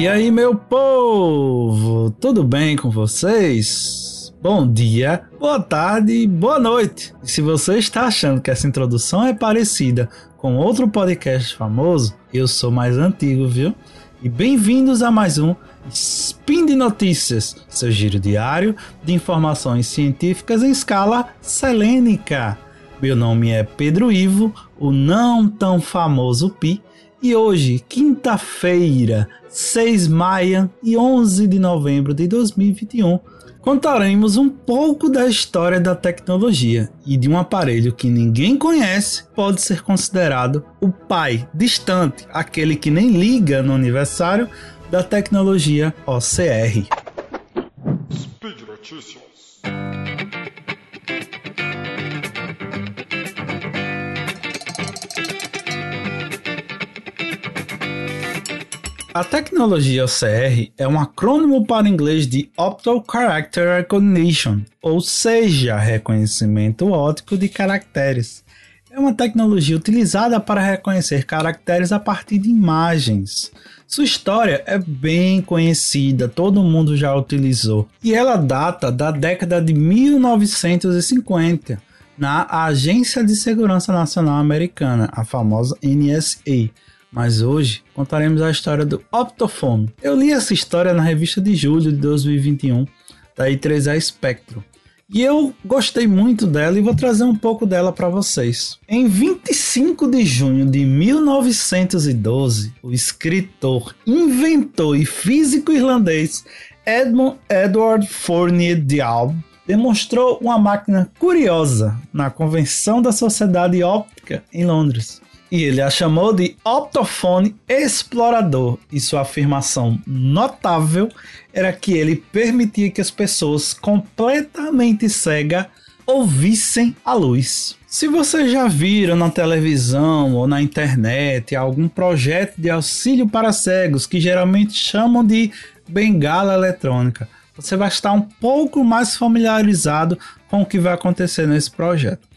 E aí, meu povo, tudo bem com vocês? Bom dia, boa tarde, boa noite. E se você está achando que essa introdução é parecida com outro podcast famoso, eu sou mais antigo, viu? E bem-vindos a mais um Spin de Notícias, seu giro diário de informações científicas em escala selênica. Meu nome é Pedro Ivo, o não tão famoso Pi, e hoje, quinta-feira, 6 de maio e 11 de novembro de 2021, contaremos um pouco da história da tecnologia e de um aparelho que ninguém conhece pode ser considerado o pai distante, aquele que nem liga no aniversário da tecnologia OCR. Speed Notícias. A tecnologia OCR é um acrônimo para o inglês de Optical Character Recognition, ou seja, reconhecimento óptico de caracteres. É uma tecnologia utilizada para reconhecer caracteres a partir de imagens. Sua história é bem conhecida, todo mundo já utilizou, e ela data da década de 1950 na Agência de Segurança Nacional Americana, a famosa NSA mas hoje contaremos a história do Optophone. Eu li essa história na revista de julho de 2021 da I3A Spectrum. E eu gostei muito dela e vou trazer um pouco dela para vocês. Em 25 de junho de 1912, o escritor, inventor e físico irlandês Edmund Edward Fournier Dialb demonstrou uma máquina curiosa na Convenção da Sociedade Óptica em Londres e ele a chamou de optofone explorador. E sua afirmação notável era que ele permitia que as pessoas completamente cegas ouvissem a luz. Se vocês já viram na televisão ou na internet algum projeto de auxílio para cegos que geralmente chamam de bengala eletrônica, você vai estar um pouco mais familiarizado com o que vai acontecer nesse projeto.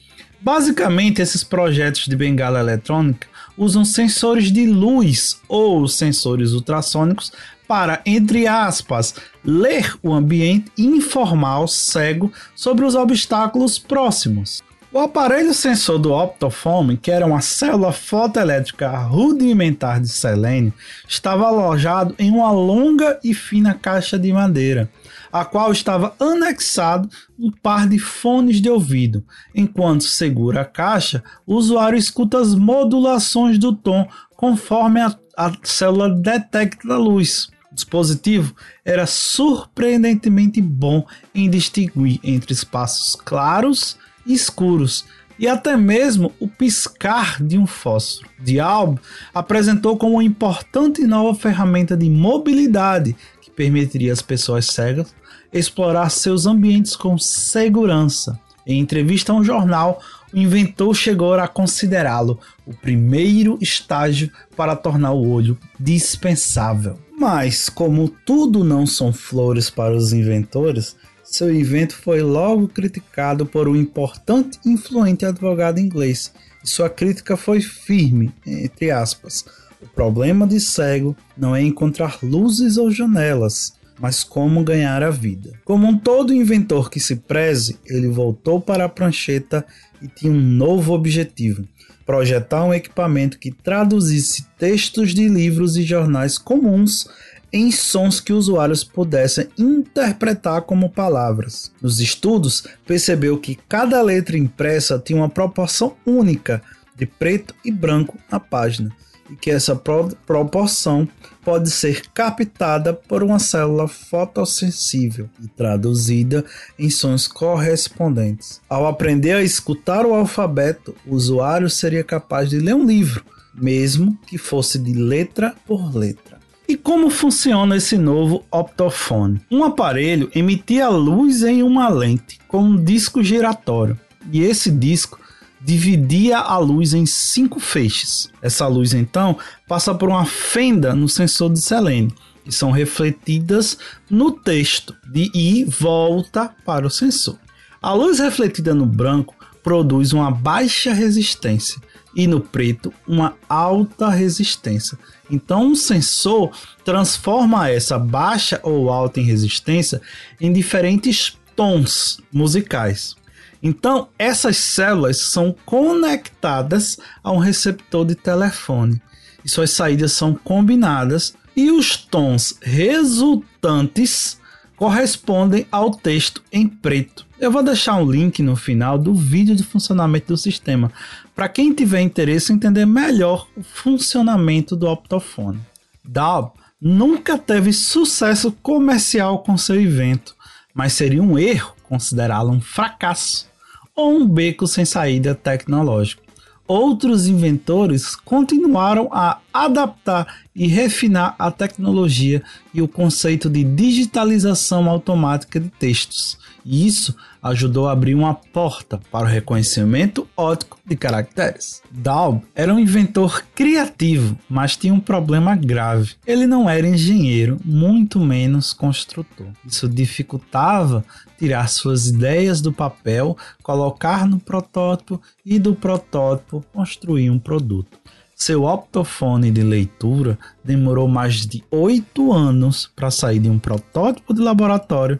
Basicamente, esses projetos de bengala eletrônica usam sensores de luz ou sensores ultrassônicos para, entre aspas, ler o ambiente e informar o cego sobre os obstáculos próximos. O aparelho sensor do Optophone, que era uma célula fotoelétrica rudimentar de selênio, estava alojado em uma longa e fina caixa de madeira a qual estava anexado um par de fones de ouvido. Enquanto segura a caixa, o usuário escuta as modulações do tom conforme a, a célula detecta a luz. O dispositivo era surpreendentemente bom em distinguir entre espaços claros e escuros e até mesmo o piscar de um fósforo. Dialb apresentou como uma importante nova ferramenta de mobilidade que permitiria às pessoas cegas explorar seus ambientes com segurança. Em entrevista a um jornal, o inventor chegou a considerá-lo o primeiro estágio para tornar o olho dispensável. Mas, como tudo não são flores para os inventores, seu invento foi logo criticado por um importante e influente advogado inglês. E sua crítica foi firme, entre aspas. O problema de cego não é encontrar luzes ou janelas, mas como ganhar a vida. Como um todo inventor que se preze, ele voltou para a prancheta e tinha um novo objetivo: projetar um equipamento que traduzisse textos de livros e jornais comuns em sons que usuários pudessem interpretar como palavras. Nos estudos, percebeu que cada letra impressa tinha uma proporção única de preto e branco na página que essa pro proporção pode ser captada por uma célula fotossensível e traduzida em sons correspondentes. Ao aprender a escutar o alfabeto, o usuário seria capaz de ler um livro, mesmo que fosse de letra por letra. E como funciona esse novo optofone? Um aparelho emitia luz em uma lente com um disco giratório, e esse disco dividia a luz em cinco feixes. Essa luz então passa por uma fenda no sensor de selênio e são refletidas no texto de e volta para o sensor. A luz refletida no branco produz uma baixa resistência e no preto uma alta resistência. Então, um sensor transforma essa baixa ou alta em resistência em diferentes tons musicais. Então, essas células são conectadas a um receptor de telefone e suas saídas são combinadas e os tons resultantes correspondem ao texto em preto. Eu vou deixar um link no final do vídeo de funcionamento do sistema para quem tiver interesse em entender melhor o funcionamento do optofone. Dalb nunca teve sucesso comercial com seu evento, mas seria um erro considerá-lo um fracasso ou um beco sem saída tecnológico. Outros inventores continuaram a adaptar e refinar a tecnologia e o conceito de digitalização automática de textos, e isso ajudou a abrir uma porta para o reconhecimento óptico de caracteres. Daub era um inventor criativo, mas tinha um problema grave. Ele não era engenheiro, muito menos construtor. Isso dificultava tirar suas ideias do papel, colocar no protótipo e do protótipo construir um produto. Seu optofone de leitura demorou mais de oito anos para sair de um protótipo de laboratório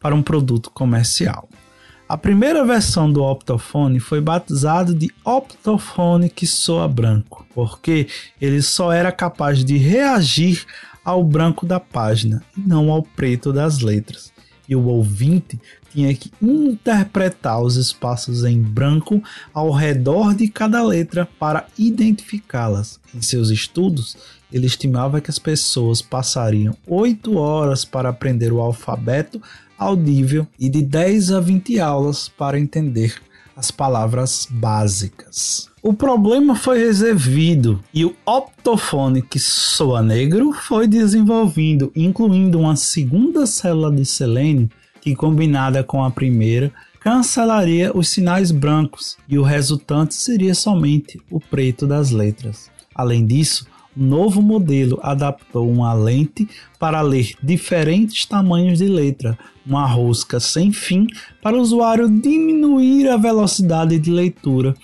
para um produto comercial. A primeira versão do optofone foi batizado de optofone que soa branco, porque ele só era capaz de reagir ao branco da página não ao preto das letras. E o ouvinte tinha que interpretar os espaços em branco ao redor de cada letra para identificá-las. Em seus estudos, ele estimava que as pessoas passariam 8 horas para aprender o alfabeto audível e de 10 a 20 aulas para entender as palavras básicas. O problema foi resolvido e o optofone que soa negro foi desenvolvido, incluindo uma segunda célula de selênio que, combinada com a primeira, cancelaria os sinais brancos e o resultante seria somente o preto das letras. Além disso, novo modelo adaptou uma lente para ler diferentes tamanhos de letra, uma rosca sem fim para o usuário diminuir a velocidade de leitura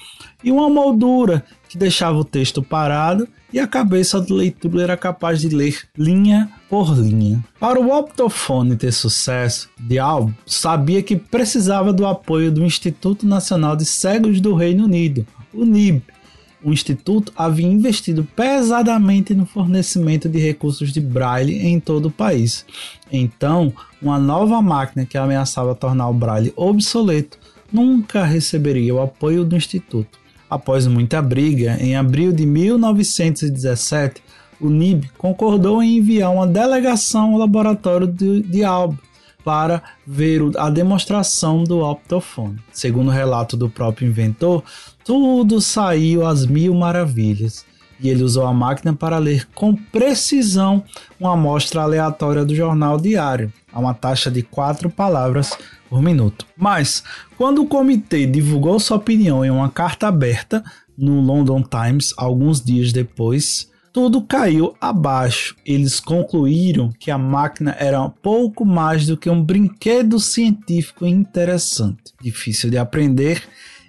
e uma moldura que deixava o texto parado e a cabeça de leitura era capaz de ler linha por linha. Para o optofone ter sucesso, Diallo sabia que precisava do apoio do Instituto Nacional de Cegos do Reino Unido, o NIB, o Instituto havia investido pesadamente no fornecimento de recursos de braille em todo o país. Então, uma nova máquina que ameaçava tornar o braille obsoleto nunca receberia o apoio do Instituto. Após muita briga, em abril de 1917, o NIB concordou em enviar uma delegação ao laboratório de, de Alba para ver a demonstração do optofone. Segundo o relato do próprio inventor, tudo saiu às mil maravilhas e ele usou a máquina para ler com precisão uma amostra aleatória do jornal diário, a uma taxa de quatro palavras por minuto. Mas, quando o comitê divulgou sua opinião em uma carta aberta no London Times alguns dias depois, tudo caiu abaixo. Eles concluíram que a máquina era pouco mais do que um brinquedo científico interessante, difícil de aprender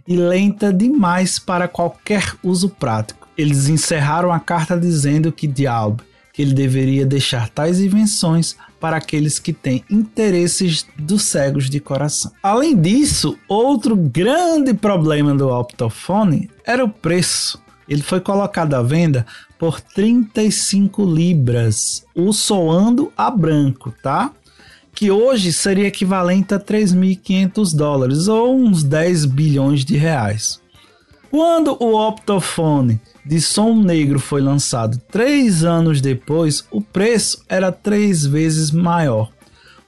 e lenta demais para qualquer uso prático. Eles encerraram a carta dizendo que Dialb que ele deveria deixar tais invenções para aqueles que têm interesses dos cegos de coração. Além disso, outro grande problema do optofone era o preço. Ele foi colocado à venda por 35 libras, o soando a branco, tá? Que hoje seria equivalente a 3.500 dólares ou uns 10 bilhões de reais. Quando o optofone de som negro foi lançado três anos depois, o preço era três vezes maior.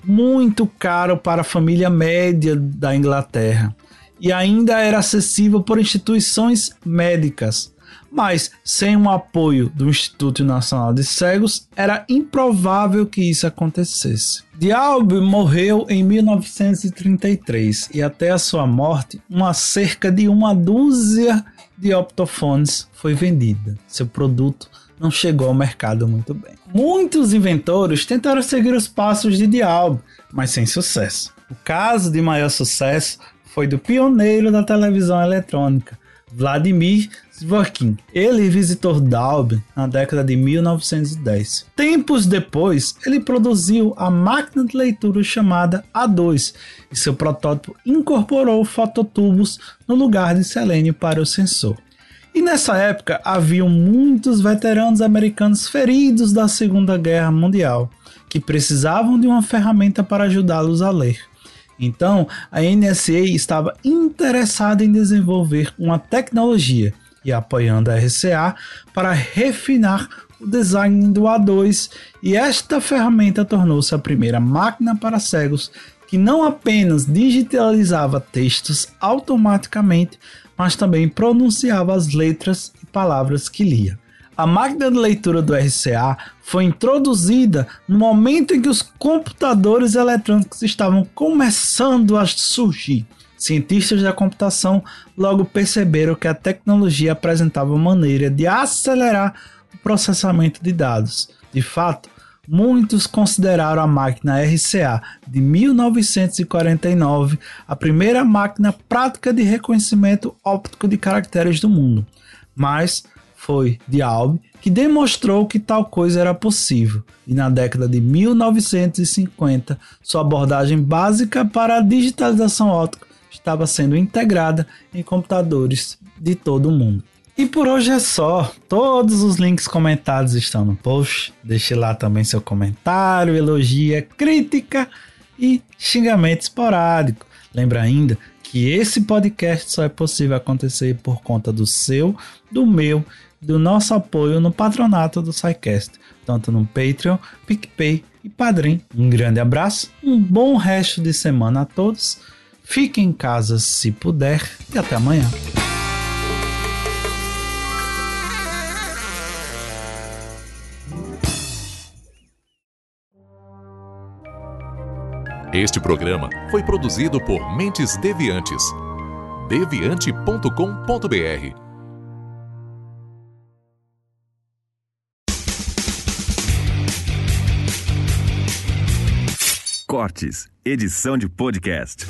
Muito caro para a família média da Inglaterra e ainda era acessível por instituições médicas mas sem o apoio do Instituto Nacional de Cegos, era improvável que isso acontecesse. Dialb morreu em 1933 e até a sua morte, uma cerca de uma dúzia de optofones foi vendida. Seu produto não chegou ao mercado muito bem. Muitos inventores tentaram seguir os passos de Dialb, mas sem sucesso. O caso de maior sucesso foi do pioneiro da televisão eletrônica, Vladimir Dworkin. Ele visitou Dalby na década de 1910. Tempos depois, ele produziu a máquina de leitura chamada A2 e seu protótipo incorporou fototubos no lugar de selênio para o sensor. E nessa época haviam muitos veteranos americanos feridos da Segunda Guerra Mundial que precisavam de uma ferramenta para ajudá-los a ler. Então, a NSA estava interessada em desenvolver uma tecnologia e apoiando a RCA para refinar o design do A2, e esta ferramenta tornou-se a primeira máquina para cegos que não apenas digitalizava textos automaticamente, mas também pronunciava as letras e palavras que lia. A máquina de leitura do RCA foi introduzida no momento em que os computadores eletrônicos estavam começando a surgir. Cientistas da computação logo perceberam que a tecnologia apresentava maneira de acelerar o processamento de dados. De fato, muitos consideraram a máquina RCA de 1949 a primeira máquina prática de reconhecimento óptico de caracteres do mundo. Mas foi de Albi que demonstrou que tal coisa era possível, e na década de 1950, sua abordagem básica para a digitalização óptica estava sendo integrada em computadores de todo o mundo. E por hoje é só. Todos os links comentados estão no post. Deixe lá também seu comentário, elogia, crítica e xingamento esporádico. Lembra ainda que esse podcast só é possível acontecer por conta do seu, do meu do nosso apoio no patronato do SciCast, tanto no Patreon, PicPay e Padrim. Um grande abraço, um bom resto de semana a todos, fique em casa se puder e até amanhã. Este programa foi produzido por Mentes Deviantes. deviante.com.br Cortes, edição de podcast.